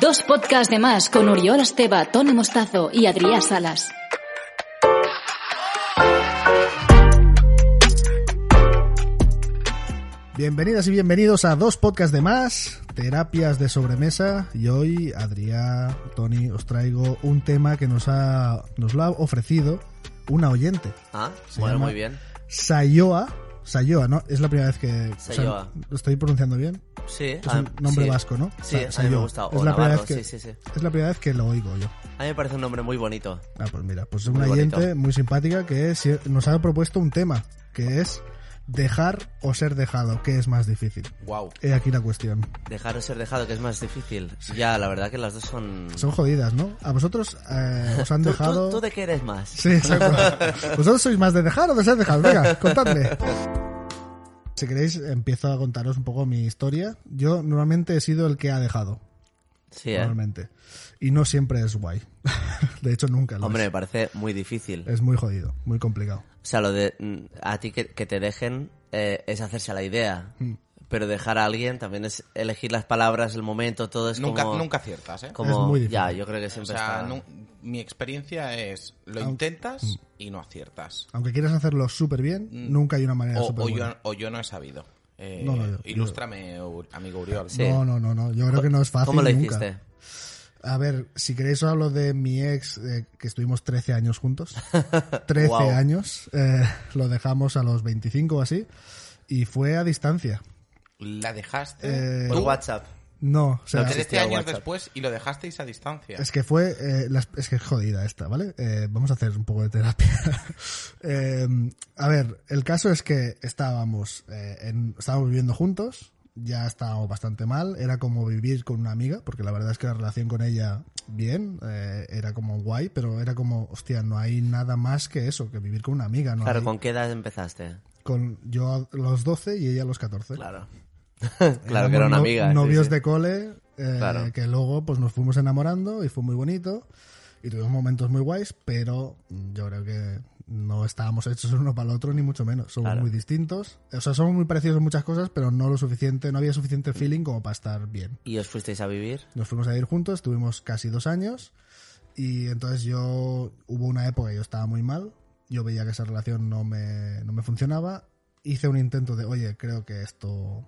Dos podcasts de más con Uriol Esteba, Tony Mostazo y Adrián Salas. Bienvenidas y bienvenidos a dos podcasts de más, terapias de sobremesa. Y hoy, Adrián, Tony, os traigo un tema que nos ha nos lo ha ofrecido una oyente. Ah, Se bueno, llama muy bien. Sayoa. Sayoa, ¿no? Es la primera vez que... o sea, Sayoa. ¿Lo estoy pronunciando bien? Sí, Es ah, un nombre sí. vasco, ¿no? Sí, Sa- a mí me gusta. Es O la primera vez que, sí, sí. Es la primera vez que lo oigo yo. A mí me parece un nombre muy bonito. Ah, pues mira, pues es una oyente bonito. muy simpática que nos ha propuesto un tema, que es dejar o ser dejado, ¿qué es más difícil? Wow. He aquí la cuestión. Dejar o ser dejado, que es más difícil. Ya, la verdad que las dos son... Son jodidas, ¿no? A vosotros eh, os han ¿Tú, dejado... tú, tú de qué eres más? Sí, exacto. ¿Vosotros sois más de dejar o de ser dejado? Venga, contadme. Si queréis, empiezo a contaros un poco mi historia. Yo normalmente he sido el que ha dejado. Sí, ¿eh? Normalmente. Y no siempre es guay. De hecho, nunca lo Hombre, me parece muy difícil. Es muy jodido, muy complicado. O sea, lo de mm, a ti que, que te dejen eh, es hacerse a la idea. Mm. Pero dejar a alguien también es elegir las palabras, el momento, todo es Nunca, como... nunca aciertas, ¿eh? como- Es muy difícil. Ya, yo creo que O siempre sea, está... nu- mi experiencia es, lo Aunque- intentas y no aciertas. Aunque quieras hacerlo súper bien, nunca hay una manera Mm. O, súper o buena. yo, o yo no he sabido. Eh, No, no, ilústrame, amigo Uriol. Sí. No, no, no, no. Yo creo que no es fácil ¿Cómo lo nunca. hiciste? A ver, si queréis os hablo de mi ex, eh, que estuvimos 13 años juntos. 13 Guau. años. eh, lo dejamos a los 25 o así. Y fue a distancia. La dejaste Eh, Por WhatsApp. No, o sea, No 13 existía años WhatsApp. después y lo dejasteis a distancia. es que fue, eh, las- es que es jodida esta, ¿vale? Eh, vamos a hacer un poco de terapia. Eh, a ver, el caso es que estábamos, eh, en- estábamos viviendo juntos, ya estábamos bastante mal, era como vivir con una amiga, porque la verdad es que la relación con ella, bien, eh, era como guay, pero era como, hostia, no hay nada más que eso, que vivir con una amiga, ¿no? Claro, hay- ¿con qué edad empezaste? con yo a los 12 y ella a los 14. Claro. claro que era Éramos una no- amiga. sí, Novios sí. de cole, eh, Claro. que luego pues nos fuimos enamorando y fue muy bonito y tuvimos momentos muy guays, pero yo creo que no estábamos hechos uno para el otro ni mucho menos. Somos Claro. muy distintos, o sea, somos muy parecidos en muchas cosas, pero no lo suficiente, no había suficiente feeling como para estar bien. ¿Y os fuisteis a vivir? Nos fuimos a ir juntos, estuvimos casi dos años y entonces yo hubo una época que yo estaba muy mal, yo veía que esa relación no me, no me funcionaba, hice un intento de, oye, creo que esto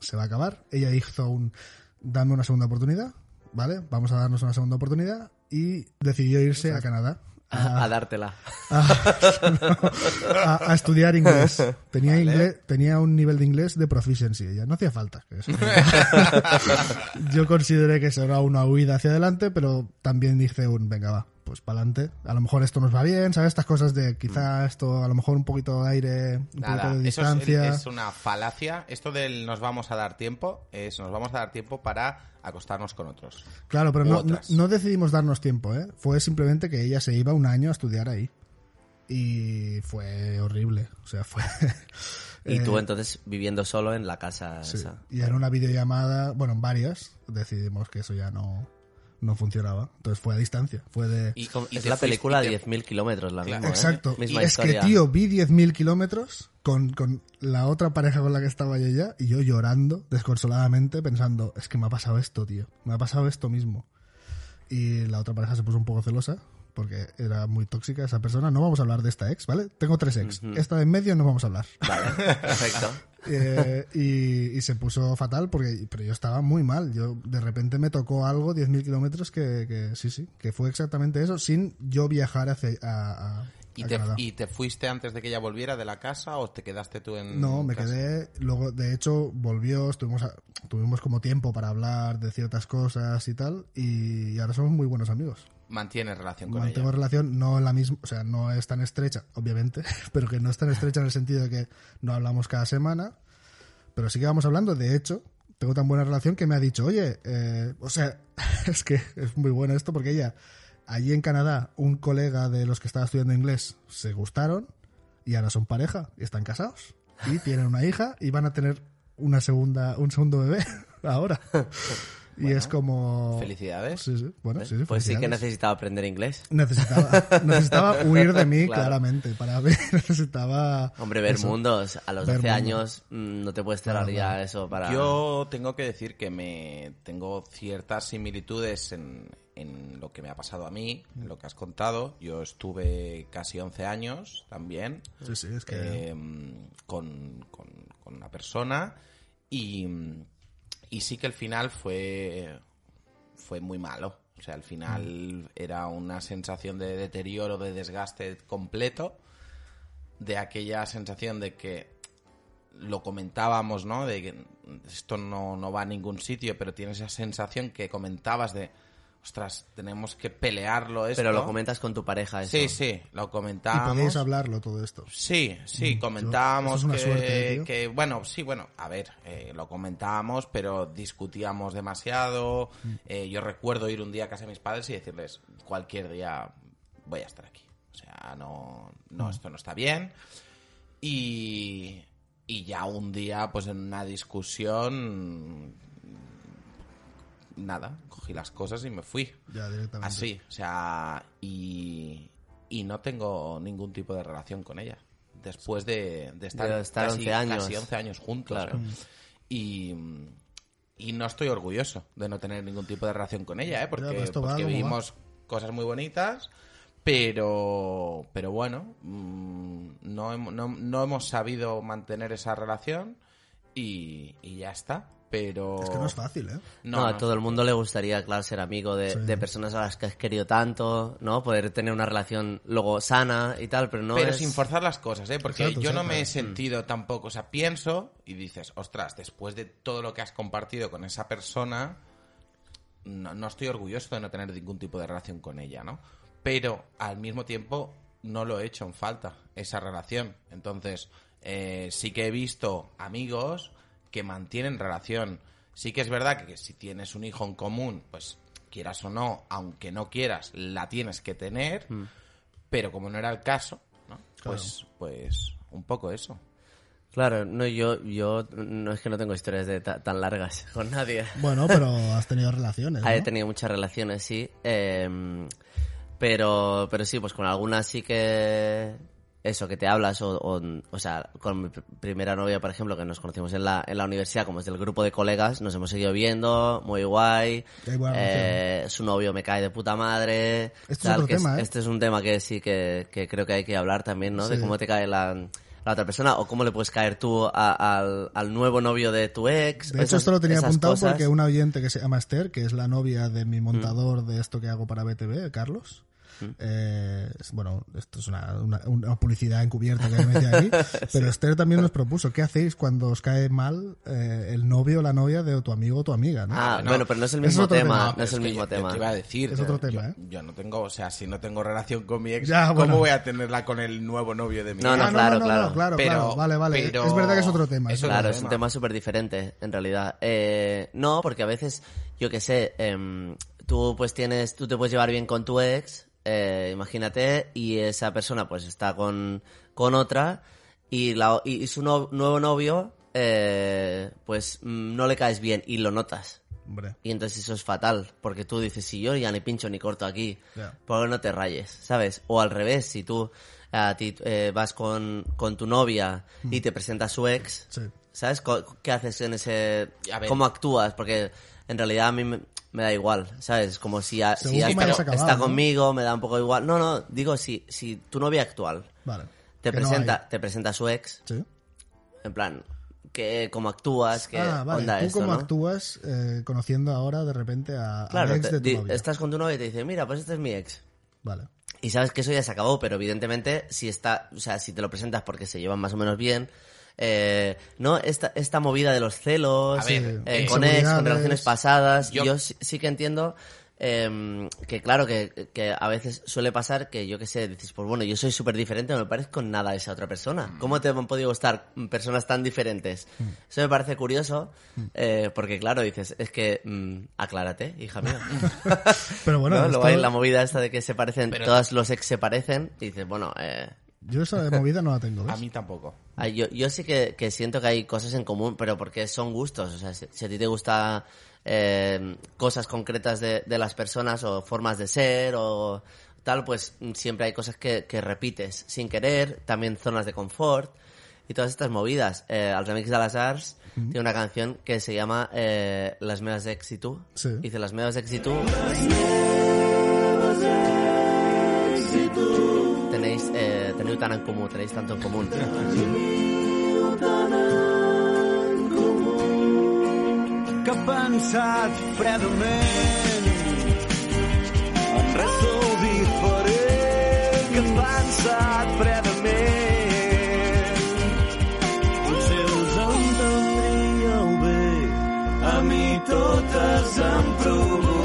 se va a acabar. Ella hizo un, dame una segunda oportunidad, ¿vale? Vamos a darnos una segunda oportunidad y decidió irse a Canadá. A dártela. a, a estudiar inglés. Tenía inglés, tenía un nivel de inglés de proficiency. Ella no hacía falta. eso- Yo consideré que eso era una huida hacia adelante, pero también dije un venga va, pues para adelante. A lo mejor esto nos va bien, ¿sabes? Estas cosas de quizá esto, a lo mejor un poquito de aire, un Nada, poquito de eso es, distancia. es una falacia. Esto del nos vamos a dar tiempo es nos vamos a dar tiempo para acostarnos con otros. Claro, pero no, no, decidimos darnos tiempo, ¿eh? Fue simplemente que ella se iba un año a estudiar ahí. Y fue horrible. O sea, fue. Y eh, tú entonces viviendo solo en la casa Sí, esa. y en una videollamada, bueno, en varias, decidimos que eso ya no, no funcionaba. Entonces fue a distancia. Fue de. Y, Como- y Es la película te- 10.000 kilómetros, la Claro. misma, ¿eh? Exacto. Es historia. que, tío, vi 10.000 kilómetros con, con la otra pareja con la que estaba yo ya y yo llorando desconsoladamente pensando, es que me ha pasado esto, tío. Me ha pasado esto mismo. Y la otra pareja se puso un poco celosa porque era muy tóxica esa persona. No vamos a hablar de esta ex, ¿vale? Tengo tres ex. Esta de en medio no vamos a hablar. Vale, perfecto. Eh, y, y se puso fatal porque pero yo estaba muy mal yo de repente me tocó algo 10.000 kilómetros que, que sí sí que fue exactamente eso sin yo viajar hacia a, a- ¿Y te, Canadá. ¿Y te fuiste antes de que ella volviera de la casa o te quedaste tú en no me casa? quedé luego de hecho volvió estuvimos a- tuvimos como tiempo para hablar de ciertas cosas y tal y, ahora somos muy buenos amigos Mantienes relación con mantengo ella. relación no la misma o sea no es tan estrecha obviamente pero que no es tan estrecha en el sentido de que no hablamos cada semana pero sí que vamos hablando de hecho tengo tan buena relación que me ha dicho oye eh, o sea es que es muy bueno esto porque ella allí en Canadá un colega de los que estaba estudiando inglés se gustaron y ahora son pareja y están casados y tienen una hija y van a tener una segunda un segundo bebé ahora y es como... Felicidades. Sí, sí. Bueno, sí, sí, Pues sí que necesitaba aprender inglés. Necesitaba, necesitaba huir de mí, Claro. claramente. Para ver, necesitaba... Hombre, ver eso. mundos. A los Ver 12 mundo. años mm, no te puedes cerrar Claro, ya claro. eso para... Yo tengo que decir que me tengo ciertas similitudes en, en lo que me ha pasado a mí, en lo que has contado. Yo estuve casi 11 años también Sí, sí, es que... eh, con, con- con una persona y, y sí que el final fue, fue muy malo. O sea, al final era una sensación de deterioro, de desgaste completo, de aquella sensación de que lo comentábamos, ¿no? De que esto no, no va a ningún sitio, pero tienes esa sensación que comentabas de, ostras, tenemos que pelearlo esto. Pero lo comentas con tu pareja eso. Sí, sí, lo Y comentábamos. podéis hablarlo todo esto. Sí, sí, Mm, comentábamos eso es una que, suerte, tío. que, bueno, sí, bueno, a ver, eh, lo comentábamos, pero discutíamos demasiado. Mm. Eh, yo recuerdo ir un día a casa de mis padres y decirles, cualquier día voy a estar aquí. O sea, no, no, Mm. esto no está bien. Y, y ya un día, pues en una discusión, nada, cogí las cosas y me fui. Ya directamente. Así, o sea, y, y no tengo ningún tipo de relación con ella. Después de, de estar, De estar casi, 11 años. casi 11 años juntos. Claro. ¿eh? Y, y no estoy orgulloso de no tener ningún tipo de relación con ella, ¿eh? porque, va porque va. vivimos cosas muy bonitas, pero, pero bueno, mm, no, no, no hemos sabido mantener esa relación y, y ya está. Pero... Es que no es fácil, ¿eh? No, a todo el mundo le gustaría, claro, ser amigo de, Sí. de personas a las que has querido tanto, ¿no? Poder tener una relación luego sana y tal, pero no pero es... sin forzar las cosas, ¿eh? Porque Exacto, yo no me he sentido tampoco, o sea, pienso y dices, ostras, después de todo lo que has compartido con esa persona, no, no estoy orgulloso de no tener ningún tipo de relación con ella, ¿no? Pero al mismo tiempo no lo he hecho en falta, esa relación. Entonces, eh, sí que he visto amigos que mantienen relación. Sí que es verdad que, si tienes un hijo en común, pues quieras o no, aunque no quieras, la tienes que tener, pero como no era el caso, ¿no? Pues, pues un poco eso. Claro, no, yo, yo no es que no tengo historias de ta- tan largas con nadie. Bueno, pero has tenido relaciones, Ah, He ¿no? tenido muchas relaciones, sí. eh, pero, pero sí, pues con algunas sí que eso, que te hablas, o, o, o sea, con mi pr- primera novia, por ejemplo, que nos conocimos en la, en la universidad, como es del grupo de colegas, nos hemos seguido viendo, muy guay. Eh, su novio me cae de puta madre. Este es otro que tema, ¿eh? Este es un tema que sí que, que creo que hay que hablar también, ¿no? De cómo te cae la, la otra persona, o cómo le puedes caer tú a- al, al nuevo novio de tu ex. De hecho, esas- esto lo tenía apuntado cosas. porque una oyente que se llama Esther, que es la novia de mi montador de esto que hago para BTV, Carlos. Eh, bueno, esto es una, una- una publicidad encubierta que me mete ahí, pero Esther también nos propuso, ¿qué hacéis cuando os cae mal eh, el novio o la novia de tu amigo o tu amiga? ¿no? Ah, bueno, bueno, pero no es el mismo tema, tema. no, es el mismo yo- yo tema. te iba a decir, Es otro yo- tema, yo, ¿eh? yo no tengo, o sea, si no tengo relación con mi ex, Ya, ¿cómo bueno. voy a tenerla con el nuevo novio de mi No, ex? no, Ah, claro, claro. claro, Pero- claro, vale, vale. pero- Es verdad que es otro tema. es otro. Claro, es un tema. tema súper diferente, en realidad. Eh, no, porque a veces, yo qué sé, em, tú pues tienes, tú te puedes llevar bien con tu ex, eh, imagínate, y esa persona pues está con, con otra, y, la, y su no- nuevo novio, eh, pues mm, no le caes bien, y lo notas. Hombre, Y entonces eso es fatal, porque tú dices, si yo ya ni pincho ni corto aquí, Ya. ¿por qué no te rayes? ¿Sabes? O al revés, si tú a ti, eh, vas con, con tu novia y te presenta a su ex, sí. ¿sabes? ¿Qué haces en ese... A ver. ¿Cómo actúas? Porque en realidad a mí me, da igual, ¿sabes? Como si, a- si está, hayas acabado, está ¿no? conmigo, me da un poco igual. No, no, digo, si, si tu novia actual Vale. te Que presenta, te presenta a su ex, Sí. en plan, que cómo actúas, qué Ah, vale. onda Tú esto, cómo ¿no? actúas eh, conociendo ahora de repente a, Claro, ex te- de tu di- novia. estás con tu novia y te dice, mira, pues este es mi ex. Vale. Y sabes que eso ya se acabó, pero evidentemente si está, o sea, si te lo presentas porque se llevan más o menos bien, eh, no esta, esta movida de los celos, ver, eh, eh, con ex, con relaciones pasadas, Yo- yo, sí, sí que entiendo eh, que claro que, que a veces suele pasar que yo que sé, dices, pues bueno, yo soy súper diferente, no me parezco nada a esa otra persona. ¿Cómo te han podido gustar personas tan diferentes? Eso me parece curioso, eh, porque claro, dices, es que mm, aclárate, hija mía. Pero bueno, ¿No? esto- Luego hay la movida esta de que se parecen, Pero- todos los ex se parecen, y dices, bueno, eh, yo esa movida no la tengo. ¿ves? A mí tampoco. ay, yo, yo sí que, que siento que hay cosas en común, pero porque son gustos. O sea, si, si a ti te gusta eh, cosas concretas de, de las personas o formas de ser o tal, pues siempre hay cosas que, que repites sin querer, también zonas de confort y todas estas movidas. Eh, els Amics de les Arts tiene una canción que se llama eh, Las meves d'èxito. Sí. Dice Las meves d'èxito. Tenéis, eh, teniu tant en comú, tenéis tanto en común. que ha pensat fredament en res sou diferent. Que ha pensat fredament. Potser us entendríeu bé a mi totes em mateix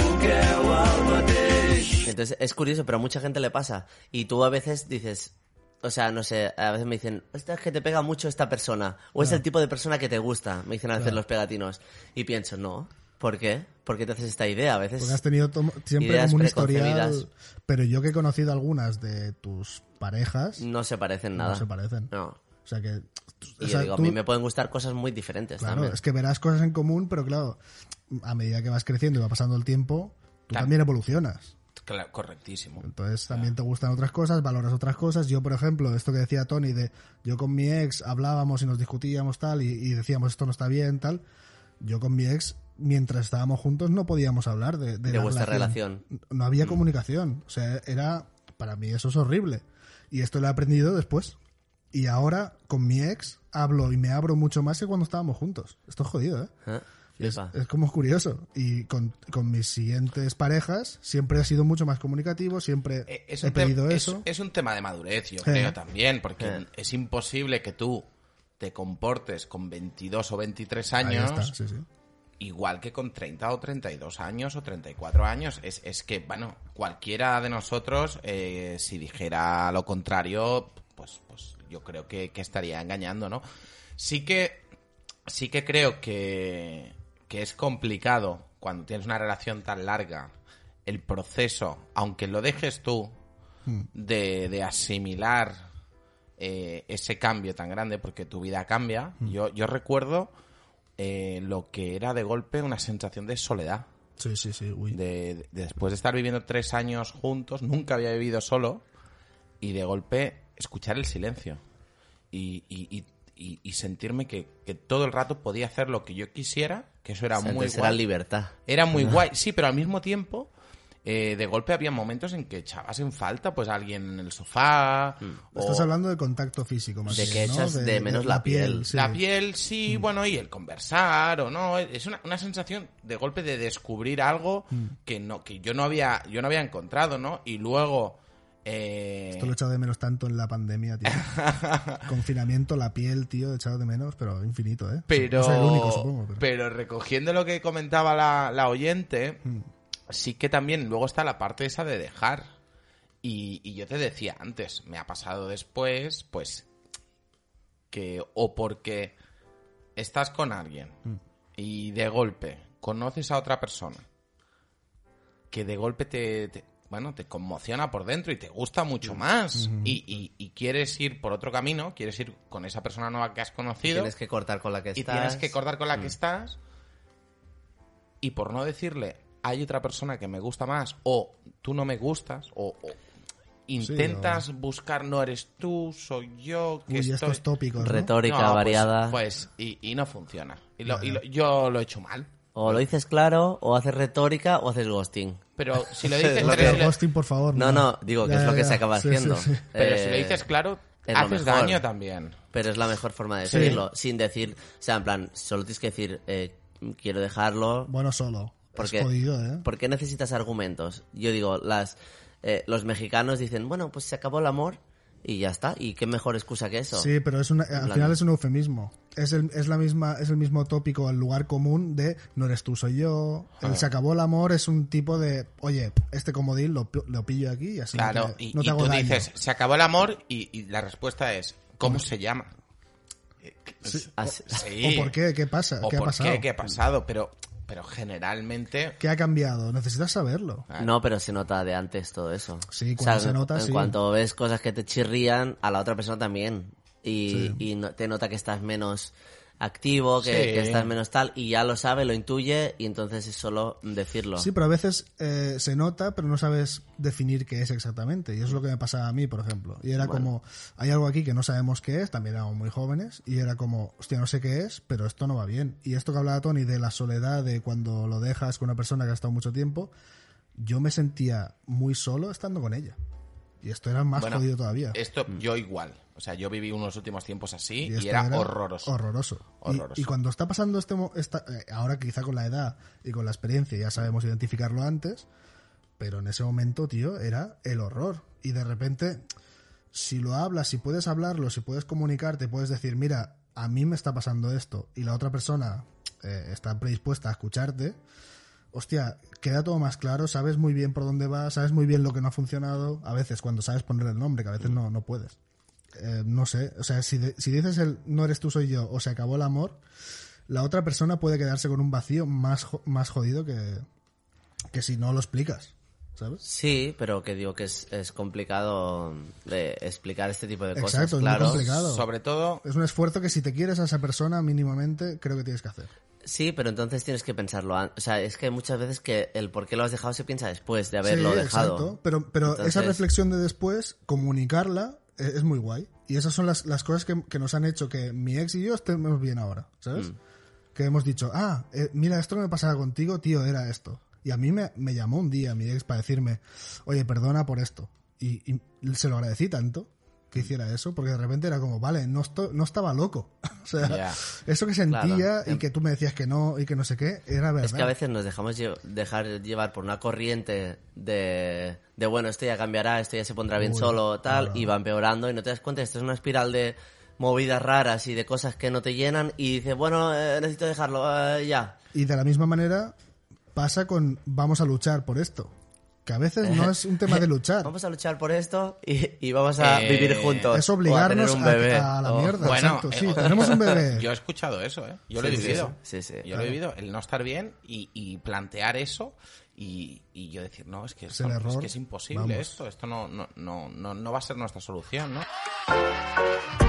Entonces es curioso, pero a mucha gente le pasa. Y tú a veces dices, o sea, no sé, a veces me dicen, "Hostia, es que te pega mucho esta persona. O es el tipo de persona que te gusta, me dicen a veces los pegatinos. Y pienso, no, ¿por qué? ¿Por qué te haces esta idea? A veces... Porque has tenido siempre como un historial. Pero yo que he conocido algunas de tus parejas, No se parecen nada. no se parecen. No. O sea que. Y o yo digo, tú- a mí me pueden gustar cosas muy diferentes Claro, también. es que verás cosas en común, pero claro, a medida que vas creciendo y va pasando el tiempo, tú Tam- también evolucionas. Claro, correctísimo. Entonces también te gustan otras cosas, valoras otras cosas. Yo, por ejemplo, esto que decía Tony de yo con mi ex hablábamos y nos discutíamos tal y, y decíamos esto no está bien tal. Yo con mi ex, mientras estábamos juntos, no podíamos hablar de, de, De la vuestra relación. No había comunicación. O sea, era, para mí eso es horrible. Y esto lo he aprendido después. Y ahora con mi ex hablo y me abro mucho más que cuando estábamos juntos. Esto es jodido, ¿eh? ¿Eh? Es, como curioso. Y con, con mis siguientes parejas siempre he sido mucho más comunicativo, siempre Eh, Es he pedido es- eso. es un tema de madurez, yo Eh. creo también, porque Eh. es imposible que tú te comportes con 22 o 23 Ahí años está, sí, sí. igual que con 30 o 32 años o 34 años. Es, es que, bueno, cualquiera de nosotros, eh, si dijera lo contrario, pues, pues yo creo que, que estaría engañando, ¿no? Sí que, sí que creo que, que es complicado cuando tienes una relación tan larga el proceso, aunque lo dejes tú, de, de asimilar eh, ese cambio tan grande, porque tu vida cambia. Yo, yo recuerdo eh, lo que era de golpe una sensación de soledad. Sí, sí, sí. Uy. De, de- después de estar viviendo tres años juntos, nunca había vivido solo, y de golpe escuchar el silencio. Y, y- y- y- y sentirme que, que todo el rato podía hacer lo que yo quisiera, que eso era O sea, muy entonces era guay. libertad. Era muy guay, sí, pero al mismo tiempo, eh, de golpe había momentos en que echabas en falta pues a alguien en el sofá. o- Estás hablando de contacto físico, más De bien, que ¿no? echas de menos la piel. sí. La piel, sí, bueno, y el conversar o no. Es una, una sensación de golpe de descubrir algo Mm. que no que yo no había yo no había encontrado, ¿no? Y luego... eh, Esto lo he echado de menos tanto en la pandemia, tío. Confinamiento, la piel, tío, he echado de menos, pero infinito, ¿eh? pero, No soy el único, supongo. Pero... pero recogiendo lo que comentaba la, la oyente, Mm. sí que también luego está la parte esa de dejar. Y, y yo te decía antes, me ha pasado después, pues, que o porque estás con alguien Mm. y de golpe conoces a otra persona que de golpe te, te- bueno, te conmociona por dentro y te gusta mucho más. Y, y- y quieres ir por otro camino, quieres ir con esa persona nueva que has conocido. Tienes que cortar con la que y estás. tienes que cortar con la que estás. Y por no decirle hay otra persona que me gusta más o tú no me gustas o, o intentas buscar no eres tú soy yo que Uy, estoy estos tópicos, ¿no? Retórica No, pues- variada. pues, y, y no funciona. Y, y lo- yo lo he hecho mal O lo dices claro, o haces retórica, o haces ghosting. pero si lo dices Lo que- Ghosting, por favor. No, no, digo que Ya, es lo que ya. se acaba Sí, haciendo. sí, sí. pero si lo Eh, dices claro es lo haces mejor. daño también Pero es la mejor forma de Sí. decirlo, sin decir, o sea, en plan, solo tienes que decir, eh, quiero dejarlo. Bueno, solo. Porque, es jodido, ¿eh? ¿Por qué necesitas argumentos? Yo digo, las eh, los mexicanos dicen, bueno, pues se acabó el amor y ya está. ¿Y qué mejor excusa que eso? Sí, pero es una, al final es un eufemismo. Es el, es la misma, es el mismo tópico, el lugar común de no eres tú, soy yo. Ah. El se acabó el amor es un tipo de, oye, este comodín lo, lo pillo aquí y así claro no te, y, no te y hago tú daño. dices se acabó el amor y, y la respuesta es ¿cómo se llama? Sí. ¿O por qué? ¿Qué pasa? ¿O ¿Qué ha por pasado? qué? ¿Qué ha pasado? Pero, pero generalmente... ¿Qué ha cambiado? Necesitas saberlo. No, pero se nota de antes todo eso. Sí, cuando se nota, en sí. cuanto ves cosas que te chirrían, a la otra persona también. Y, y no- te nota que estás menos activo, que, Sí. que estás menos tal, y ya lo sabe, lo intuye, y entonces es solo decirlo. Sí, pero a veces eh, se nota, pero no sabes definir qué es exactamente. Y eso es lo que me pasaba a mí, por ejemplo. Y era como, hay algo aquí que no sabemos qué es, también éramos muy jóvenes, y era como, hostia, no sé qué es, pero esto no va bien. Y esto que hablaba Tony de la soledad, de cuando lo dejas con una persona que ha estado mucho tiempo, yo me sentía muy solo estando con ella. Y esto era más Bueno, jodido todavía. Esto yo igual. O sea, yo viví unos últimos tiempos así y, era, horroroso. Horroroso. Y- Horroroso. Y, cuando está pasando este, esta- eh, ahora quizá con la edad y con la experiencia ya sabemos identificarlo antes, pero en ese momento, tío, era el horror. Y de repente, si lo hablas, si puedes hablarlo, si puedes comunicarte, puedes decir, mira, a mí me está pasando esto y la otra persona eh, está predispuesta a escucharte, hostia, queda todo más claro, sabes muy bien por dónde va, sabes muy bien lo que no ha funcionado, a veces cuando sabes poner el nombre, que a veces no, no puedes. Eh, no sé, o sea, si, de- si dices el no eres tú, soy yo, o se acabó el amor, la otra persona puede quedarse con un vacío más, jo- más jodido que, que si no lo explicas, ¿sabes? Sí, pero que digo que es, es complicado de explicar este tipo de cosas, Exacto, es muy claro. complicado. Sobre todo, Es un esfuerzo que si te quieres a esa persona mínimamente, creo que tienes que hacer. Sí, pero entonces tienes que pensarlo. O sea, es que muchas veces que el por qué lo has dejado se piensa después de haberlo Sí, dejado. Exacto, pero, pero esa reflexión de después, comunicarla, es muy guay. Y esas son las, las cosas que, que nos han hecho que mi ex y yo estemos bien ahora, ¿sabes? Mm. Que hemos dicho, ah, eh, mira, esto me pasaba contigo, tío, era esto. Y a mí me, me llamó un día mi ex para decirme, oye, perdona por esto. Y, y se lo agradecí tanto que hiciera eso, porque de repente era como, vale, no, esto- no estaba loco. o sea, Ya. eso que sentía Claro. y que tú me decías que no y que no sé qué, era verdad. Es que a veces nos dejamos lle- dejar llevar por una corriente de, de, bueno, esto ya cambiará, esto ya se pondrá bien Uy, solo, tal, claro. y va empeorando y no te das cuenta, esto es una espiral de movidas raras y de cosas que no te llenan y dices, bueno, eh, necesito dejarlo, eh, ya. Y de la misma manera pasa con vamos a luchar por esto. Que a veces no es un tema de luchar. Vamos a luchar por esto y, y vamos a Eh, vivir juntos. Es obligarnos a, un bebé. a la o- mierda. bueno, exacto. Sí, eh, tenemos un bebé. yo he escuchado eso, ¿eh? Yo lo he vivido. sí, sí, sí. Yo lo he vivido, el no estar bien y, y plantear eso y, y yo decir, no, es que, Es esto- el es, error. que es imposible Vamos. esto, esto no, no, no, no, no va a ser nuestra solución, ¿no?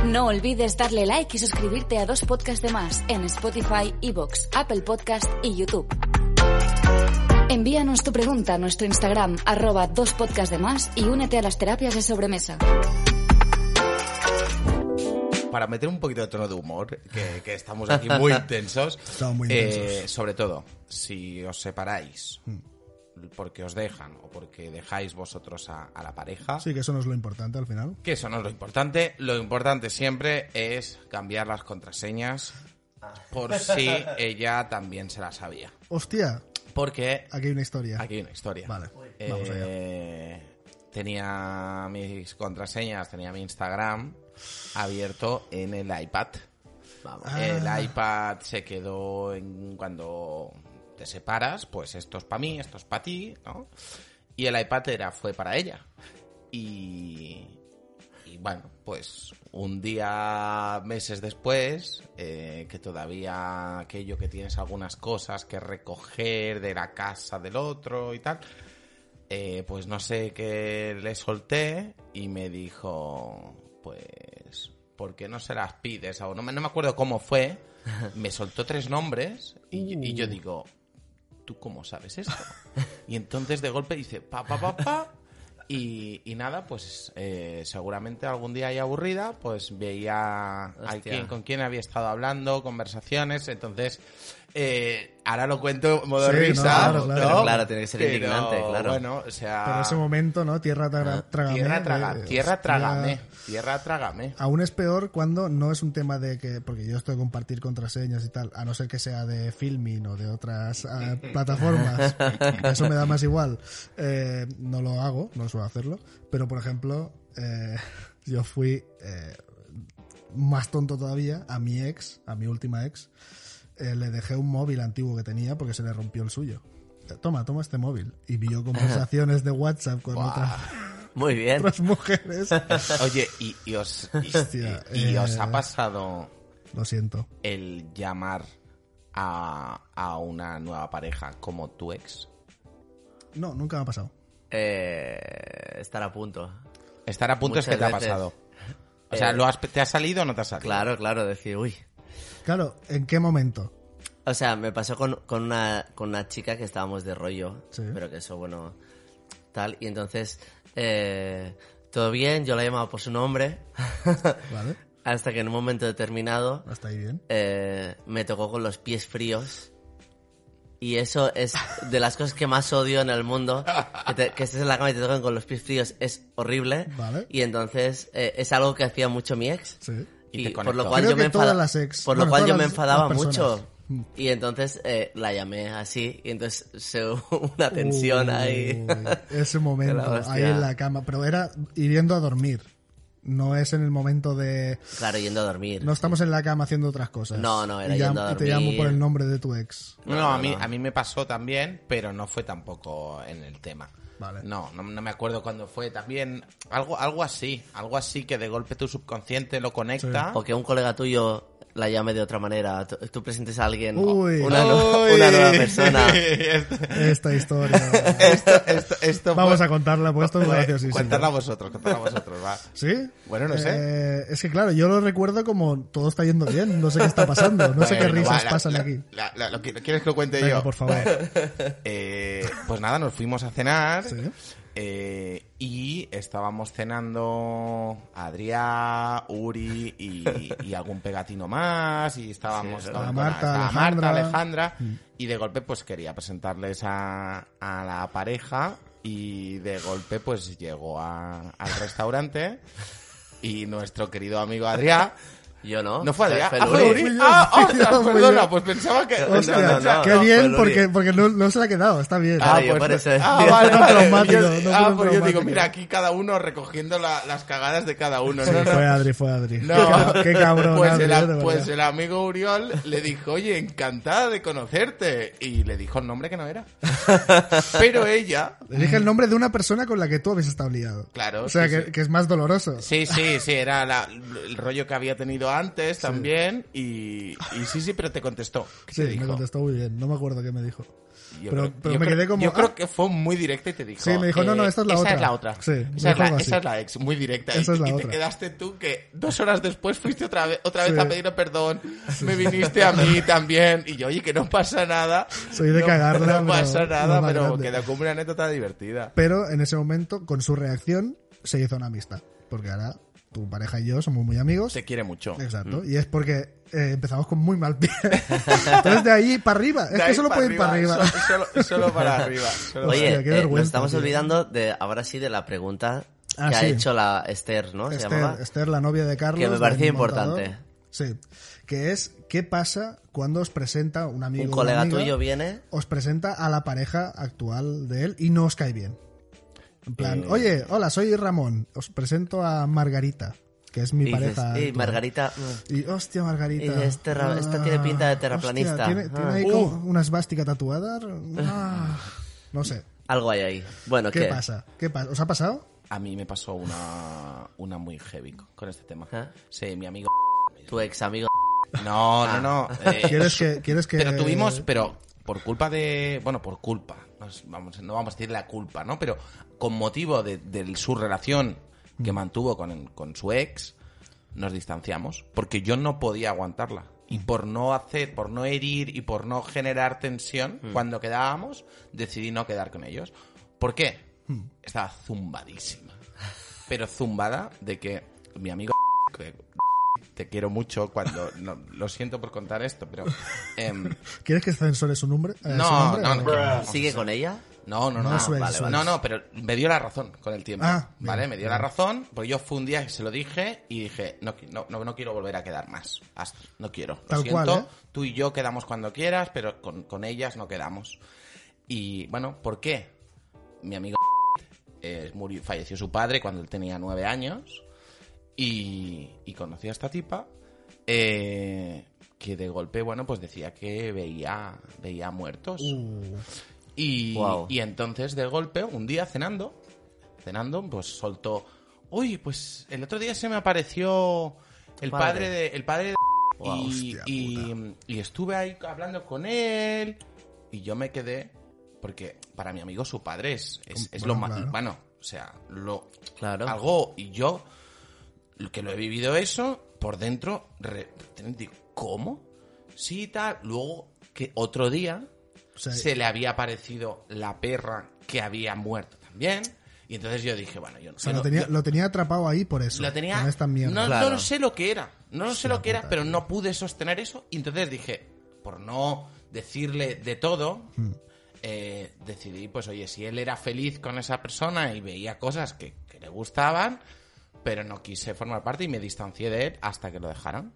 No olvides darle like y suscribirte a dos podcasts de más en Spotify, Evox, Apple Podcast y YouTube. Envíanos tu pregunta a nuestro Instagram, arroba dos podcasts de más y únete a las terapias de sobremesa. Para meter un poquito de tono de humor, que, que estamos aquí muy intensos, Estamos muy eh, intensos. sobre todo, si os separáis porque os dejan o porque dejáis vosotros a, a la pareja, Sí, que eso no es lo importante al final. que eso no es lo importante. Lo importante siempre es cambiar las contraseñas por si ella también se las sabía. Hostia, Porque aquí hay una historia. aquí hay una historia. Vale, vamos allá. Eh, tenía mis contraseñas, tenía mi Instagram abierto en el iPad. Vamos. Ah. El iPad se quedó en cuando te separas, pues esto es para mí, esto es para ti, ¿no? Y el iPad era, fue para ella. Y, y bueno, pues un día, meses después, eh, que todavía aquello que tienes algunas cosas que recoger de la casa del otro y tal, eh, pues no sé qué le solté y me dijo, pues, ¿por qué no se las pides? O no me, no me acuerdo cómo fue. Me soltó tres nombres y, y yo digo, ¿tú cómo sabes esto? Y entonces de golpe dice, pa, pa, pa, pa. Y, y nada, pues eh, seguramente algún día ahí aburrida, pues veía a con quién había estado hablando, conversaciones, entonces eh, ahora lo cuento en modo Sí, no, risa, claro, claro. ¿no? Pero claro, tiene que ser Pero, indignante, claro. Bueno, o sea... Pero ese momento, ¿no? Tierra traga, trágame. Tierra, traga, eh, tierra hostia. trágame, tierra trágame. Aún es peor cuando no es un tema de que, porque yo estoy de compartir contraseñas y tal, a no ser que sea de filming o de otras eh, plataformas, eso me da más igual. Eh, no lo hago, no suelo hacerlo, pero por ejemplo, eh, yo fui eh, más tonto todavía a mi ex, a mi última ex, eh, le dejé un móvil antiguo que tenía porque se le rompió el suyo. Toma, toma este móvil. Y vio conversaciones de WhatsApp con otras, Muy bien. otras mujeres. Oye, y, y os, y- Hostia, y- y os eh. ha pasado Lo siento. el llamar a, a una nueva pareja como tu ex? No, nunca me ha pasado. Eh, estar a punto. Estar a punto es que te ha pasado. O sea, Eh, ¿lo has- ¿te ha salido o no te ha salido? Claro, claro, decir, uy, Claro, ¿en qué momento? O sea, me pasó con, con, una, con una chica que estábamos de rollo, Sí. pero que eso, bueno, tal. Y entonces, eh, todo bien, yo la llamaba por su nombre, ¿Vale? hasta que en un momento determinado Hasta ahí bien. eh, me tocó con los pies fríos. Y eso es de las cosas que más odio en el mundo. Que, te- que estés en la cama y te toquen con los pies fríos es horrible. Vale. Y entonces eh, es algo que hacía mucho mi ex. Sí. Y por lo cual Creo yo me enfadaba. por bueno, lo cual yo me enfadaba mucho. Y entonces eh, la llamé así. Y entonces se hubo una tensión ahí. Uy, ese momento, ahí en la cama. Pero era iriendo a dormir. No es en el momento de... claro, yendo a dormir. No estamos en la cama haciendo otras cosas. No, no, era y, yendo a y te llamo dormir. por el nombre de tu ex. No, No, a, mí, no. a mí me pasó también, pero no fue tampoco en el tema. Vale. No, no, no me acuerdo cuándo fue. También algo, algo así, algo así que de golpe tu subconsciente lo conecta. O que un colega tuyo la llame de otra manera. Tú, tú presentes a alguien, Uy. una, nu- Uy. una nueva persona. Esta historia. esto, esto, esto Vamos fue- a contarla, pues esto es Bueno, graciosísimo. Cuéntala vosotros, contadla vosotros, va. ¿Sí? Bueno, no sé. Eh, es que claro, yo lo recuerdo como todo está yendo bien, no sé qué está pasando, no sé qué risas va, la- pasan la- aquí. la- la- lo que- ¿Quieres que lo cuente Venga, yo? por favor. Eh, pues nada, nos fuimos a cenar Sí. Eh, y estábamos cenando Adrià, Uri y, y algún pegatino más y estábamos Sí, Marta, Alejandra. Marta, Alejandra y de golpe pues quería presentarles a, a la pareja y de golpe pues llegó a- al restaurante y nuestro querido amigo Adrià Yo no. no fue Adrià, Fue ah, fue. Uri. Ah, ostras, yo, fui perdona, yo. pues pensaba que Hostia, no, no, qué no, bien, porque, porque no, no se la ha quedado, está bien. Ah, yo por eso Ah, vale, traumático, Yo- no ah, pues yo digo, mira, aquí cada uno recogiendo la- las cagadas de cada uno. Sí, no, no. fue Adri, fue Adri. No, Qué, cab- qué cabrón, pues, Adri, el, eh, pues el amigo Uriol le dijo, oye, encantada de conocerte. Y le dijo el nombre que no era. Pero ella, Le dije el nombre de una persona con la que tú habéis estado liado. Claro, O sea, sí, que, sí. que es más doloroso. sí, sí, sí, era la- el rollo que había tenido antes también. Y, y sí, sí, pero te contestó. ¿Qué Sí, te me dijo? contestó muy bien. No me acuerdo qué me dijo. Yo Pero- creo- pero yo me creo- quedé como, Yo creo ah. que fue muy directa y te dijo. Sí, me dijo, no, no, esta es la esa otra". es la otra. Sí, me esa, es la, esa es la ex, muy directa. Esa y, es la y otra. te quedaste tú que dos horas después fuiste otra vez, otra vez Sí. a pedirle perdón. Me viniste a mí también. Y yo, oye, que no pasa nada. Soy de no, cagarla, No pero pasa lo nada, más pero quedó como una anécdota divertida. Pero en ese momento, con su reacción, se hizo una amistad. Porque ahora tu pareja y yo somos muy amigos. Te quiere mucho. Exacto. Y es porque eh, empezamos con muy mal pie. Entonces de ahí para arriba. Es De que solo puede ir para arriba. Solo, solo- solo para arriba. solo Oye, qué eh, nos estamos tío. olvidando de ahora sí de la pregunta Ah, que ha hecho la Esther, ¿no? Se llamaba. Esther, Esther, la novia de Carlos. Que me parecía montador. importante. Sí. Que es, ¿qué pasa cuando os presenta un amigo Un colega amiga, tuyo viene. os presenta a la pareja actual de él y no os cae bien? En plan, Eh. oye, hola, soy Ramón. Os presento a Margarita, que es mi Y dices, pareja. "Ey, actual". Margarita. mm, Y hostia, Margarita. Y es terra- esta tiene pinta de terraplanista. hostia, ¿tiene, tiene Ah. ahí Uh. como una esvástica tatuada? Ah, no sé. Algo hay ahí. Bueno, ¿Qué, ¿qué? pasa? ¿Qué pasa? ¿Os ha pasado? A mí me pasó una, una muy heavy con este tema. ¿Ah? Sí, mi amigo. Tu ex amigo. No, no, no. eh, ¿Quieres que, quieres que... Pero tuvimos, pero por culpa de, bueno, por culpa, vamos, no vamos a decir la culpa, ¿no? Pero con motivo de, de su relación que mantuvo con, con su ex, nos distanciamos, porque yo no podía aguantarla. Y por no hacer, por no herir y por no generar tensión, cuando quedábamos, decidí no quedar con ellos. ¿Por qué? Estaba zumbadísima. Pero zumbada de que mi amigo que te quiero mucho cuando no, lo siento por contar esto, pero em, ¿Quieres que censure su nombre? Eh, su no, nombre no, o no, ¿Sigue con ella? no, no, no, No, no, su ex, vale, su vale. ex. no, no, pero me dio la razón con el tiempo, Ah, bien, ¿vale? Me dio bien. la razón, porque yo fue un día que se lo dije y dije, no, no, no, no quiero volver a quedar más, Hasta- no quiero, lo Tal siento, cual, ¿eh? tú y yo quedamos cuando quieras, pero con, con ellas no quedamos. Y bueno, ¿por qué? Mi amigo eh, murió, falleció su padre cuando él tenía nueve años y, y conocí a esta tipa eh, que de golpe, bueno, pues decía que veía, veía muertos. Uh, Y, y entonces, de golpe, un día cenando, cenando, pues soltó, uy, pues el otro día se me apareció el Padre. padre, de, el padre de... Y, hostia y- y estuve ahí hablando con él y yo me quedé, porque para mi amigo su padre es, es, es lo más, claro. bueno, o sea, lo, Claro. algo, y yo, que lo he vivido eso, por dentro, re- digo, ¿cómo? Sí, tal. Luego, que otro día O sea, se le había aparecido la perra que había muerto también. Y entonces yo dije, bueno, yo no o sea, yo lo, tenía, yo- lo tenía atrapado ahí por eso. lo tenía. Con esta mierda. No, Claro. no lo sé lo que era. No lo sé lo que era, pero no pude sostener eso. Y entonces dije, por no decirle de todo, Hmm. eh, decidí, pues oye, si él era feliz con esa persona y veía cosas que, que le gustaban, pero no quise formar parte y me distancié de él hasta que lo dejaron.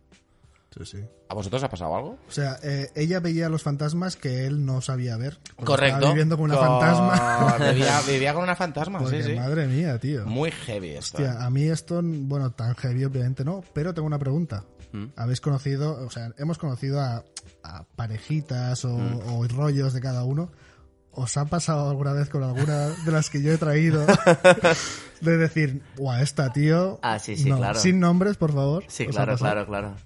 Sí, sí. ¿A vosotros ha pasado algo? O sea, eh, ella veía los fantasmas que él no sabía ver. Correcto. Estaba viviendo con una Con- fantasma. Vivía, vivía con una fantasma, Porque, sí, sí. madre mía, tío. Muy heavy esto. ¿eh? Hostia, a mí esto, bueno, tan heavy obviamente no, pero tengo una pregunta. ¿Mm? ¿Habéis conocido, o sea, hemos conocido a, a parejitas o, ¿Mm? o rollos de cada uno? ¿Os ha pasado alguna vez con alguna de las que yo he traído de decir, guau, esta tío... Ah, sí, sí, no, claro. Sin nombres, por favor. Sí, ¿Os ha claro, claro, claro.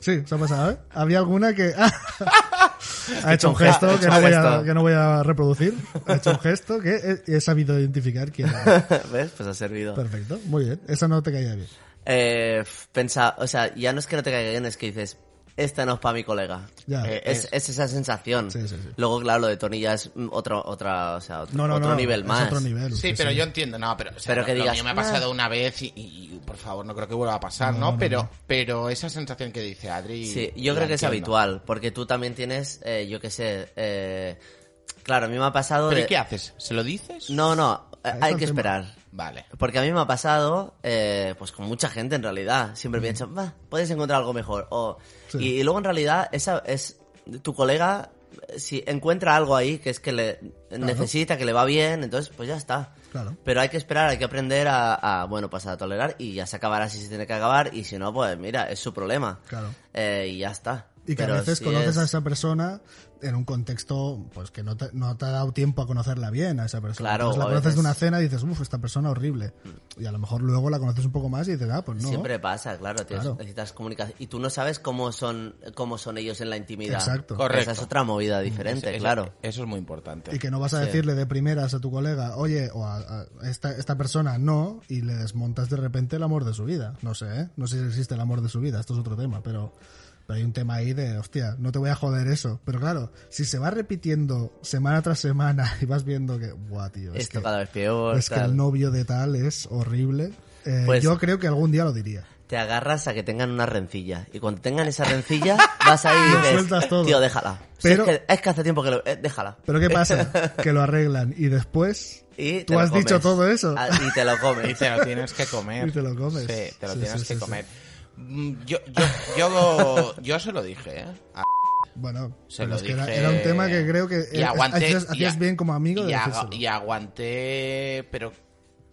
Sí, os ha pasado, ¿eh? Había alguna que... ha hecho un gesto gesto, que no, voy a, gesto. que no voy a reproducir. Ha hecho un gesto que he, he sabido identificar quién era. ¿Ves? Pues ha servido. Perfecto, muy bien. Esa no te caía bien. Eh, pensa, o sea, ya no es que no te caiga bien, es que dices, esta no es para mi colega. Ya. Eh, es, es esa sensación. Sí, sí, sí. Luego, claro, lo de Tony ya es mm, otro, otra, o sea, otro, No, no, otro no. nivel es más. otro nivel. Sí, pero yo entiendo, no, pero, o sea, Pero lo- que lo digas, mío me ha "Ah". pasado una vez y, y, por favor, no creo que vuelva a pasar, ¿no? pero, pero esa sensación que dice Adri. Sí, yo creo que es habitual, porque tú también tienes, eh, yo qué sé, eh, claro, a mí me ha pasado ¿Pero de... y qué haces? ¿Se lo dices? No, no, hay que tema. esperar. Vale. Porque a mí me ha pasado, eh, pues con mucha gente en realidad. Siempre pienso, va, puedes encontrar algo mejor. O, Sí. y, y luego en realidad, esa es tu colega, si encuentra algo ahí que es que le necesita, que le va bien, entonces pues ya está. Claro. Pero hay que esperar, hay que aprender a, a, bueno, pues a tolerar y ya se acabará si se tiene que acabar y si no, pues mira, es su problema. Claro. Eh, y ya está. Y que Pero a veces si conoces es- a esa persona en un contexto pues que no te, no te ha dado tiempo a conocerla bien a esa persona. Claro, Entonces la conoces veces- de una cena y dices, uff, esta persona horrible. Y a lo mejor luego la conoces un poco más y dices, ah, pues no. Siempre pasa, claro, tienes- Claro. necesitas comunicación. Y tú no sabes cómo son, cómo son ellos en la intimidad. Exacto. Correcto. Esa es otra movida diferente, Eso- claro. Eso es muy importante. Y que no vas a Sí. decirle de primeras a tu colega, oye, o a, a esta, esta persona no, y le desmontas de repente el amor de su vida. No sé, ¿eh? No sé si existe el amor de su vida, esto es otro tema, pero, pero hay un tema ahí de, hostia, no te voy a joder eso. Pero claro, si se va repitiendo semana tras semana y vas viendo que, buah, tío, es Esto que, cada vez peor. es que tal. el novio de tal es horrible. Eh, Pues- yo creo que algún día lo diría. Te agarras a que tengan una rencilla. Y cuando tengan esa rencilla, vas ahí y Lo dices, sueltas todo. tío, déjala. Si Pero- es, que, es que hace tiempo que lo... eh, déjala. Pero ¿qué pasa? que lo arreglan y después Y tú has dicho comes. todo eso. Ah, Y te lo Y comes. te lo tienes que comer. Y te lo comes. Sí, te lo Sí, tienes sí, que sí, comer. Mm, Yo, yo, yo, yo se lo dije, ¿eh? A- Bueno, Se lo es que era, dije. era un tema que creo que Y eh, aguanté. hacías, y hacías a- bien como amigo de y, aguanté, pero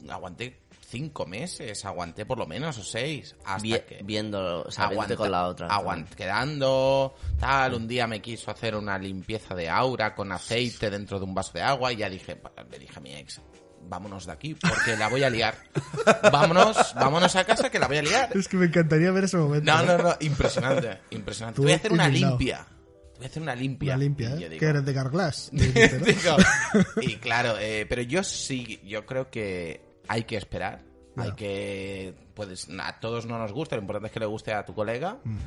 aguanté cinco meses, aguanté por lo menos, o seis, hasta Vi- que... viéndolo, o sea, viéndote aguanta- con la otra. aguant- quedando, tal, un día me quiso hacer una limpieza de aura con aceite dentro de un vaso de agua y ya dije, le dije a mi ex, vámonos de aquí porque la voy a liar. Vámonos, vámonos a casa que la voy a liar. Es que me encantaría ver ese momento. No, no, no, impresionante, impresionante. Tú Te voy a hacer una limpia. Te voy a hacer una limpia. Una limpia, Y ¿eh? Que eres de Carglass. y claro, eh, pero yo sí, yo creo que hay que esperar. Hay que, pues, a todos no nos gusta, lo importante es que le guste a tu colega. Mm.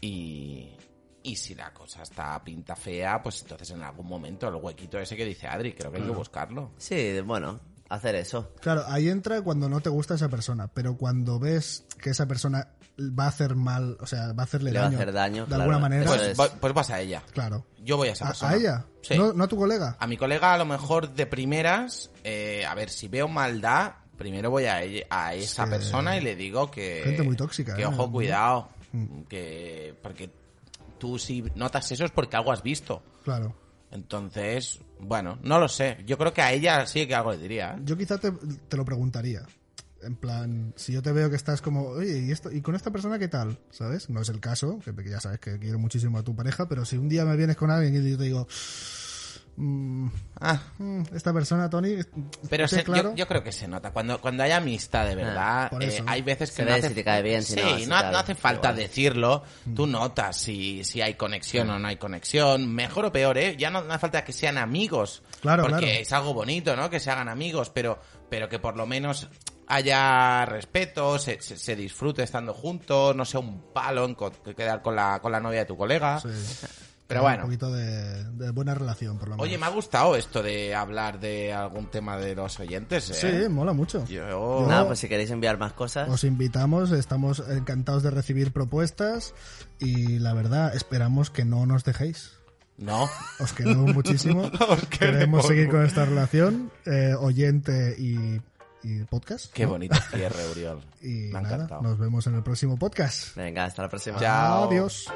Y, y si la cosa está pinta fea, pues entonces en algún momento el huequito ese que dice Adri, creo que hay que buscarlo. Sí, bueno, hacer eso. Claro, ahí entra cuando no te gusta esa persona, pero cuando ves que esa persona va a hacer mal, o sea, va a hacerle Le va a daño, hacer daño, de claro. alguna manera, Pues, es. pues vas a ella. claro. Yo voy a esa ¿A, persona. a ella? Sí. ¿No, ¿No a tu colega? A mi colega, a lo mejor de primeras, eh, a ver, si veo maldad, primero voy a, ella- a esa persona y le digo que. Gente muy tóxica, Que ¿eh? ojo, cuidado. Mm. Que. Porque tú si notas eso es porque algo has visto. Claro. Entonces, bueno, no lo sé. Yo creo que a ella sí que algo le diría. ¿eh? Yo quizá te, te lo preguntaría. En plan, si yo te veo que estás como, oye, ¿y, esto, ¿y con esta persona qué tal? ¿Sabes? No es el caso, que ya sabes que quiero muchísimo a tu pareja, pero si un día me vienes con alguien y yo te digo, mm, Ah, mm, esta persona, Tony, pero ¿esté se- claro? yo, yo creo que se nota. Cuando, cuando hay amistad de verdad, por eh, hay veces que Se no hace, si te cae bien, si sí, no, si no, tal, no hace falta igual. decirlo. Mm. Tú notas si, si hay conexión o no hay conexión. Mejor o peor, ¿eh? Ya no, no hace falta que sean amigos. Claro, Porque claro. es algo bonito, ¿no? Que se hagan amigos, pero, pero que por lo menos haya respeto, se, se- se disfrute estando juntos, no sea un palo en co- quedar con la, con la novia de tu colega. Sí. Pero Un bueno. poquito de, de buena relación, por lo menos. Oye, me ha gustado esto de hablar de algún tema de los oyentes, ¿eh? Sí, mola mucho. Yo... Nada, pues si queréis enviar más cosas. Os invitamos, estamos encantados de recibir propuestas y la verdad, esperamos que no nos dejéis. No. Os queremos muchísimo. Os queremos Queremos seguir con esta relación, eh, oyente y, y podcast. Qué ¿no? bonito cierre, Uriol. Y me ha nada, encantado. nos vemos en el próximo podcast. Venga, hasta la próxima. Chao. Adiós.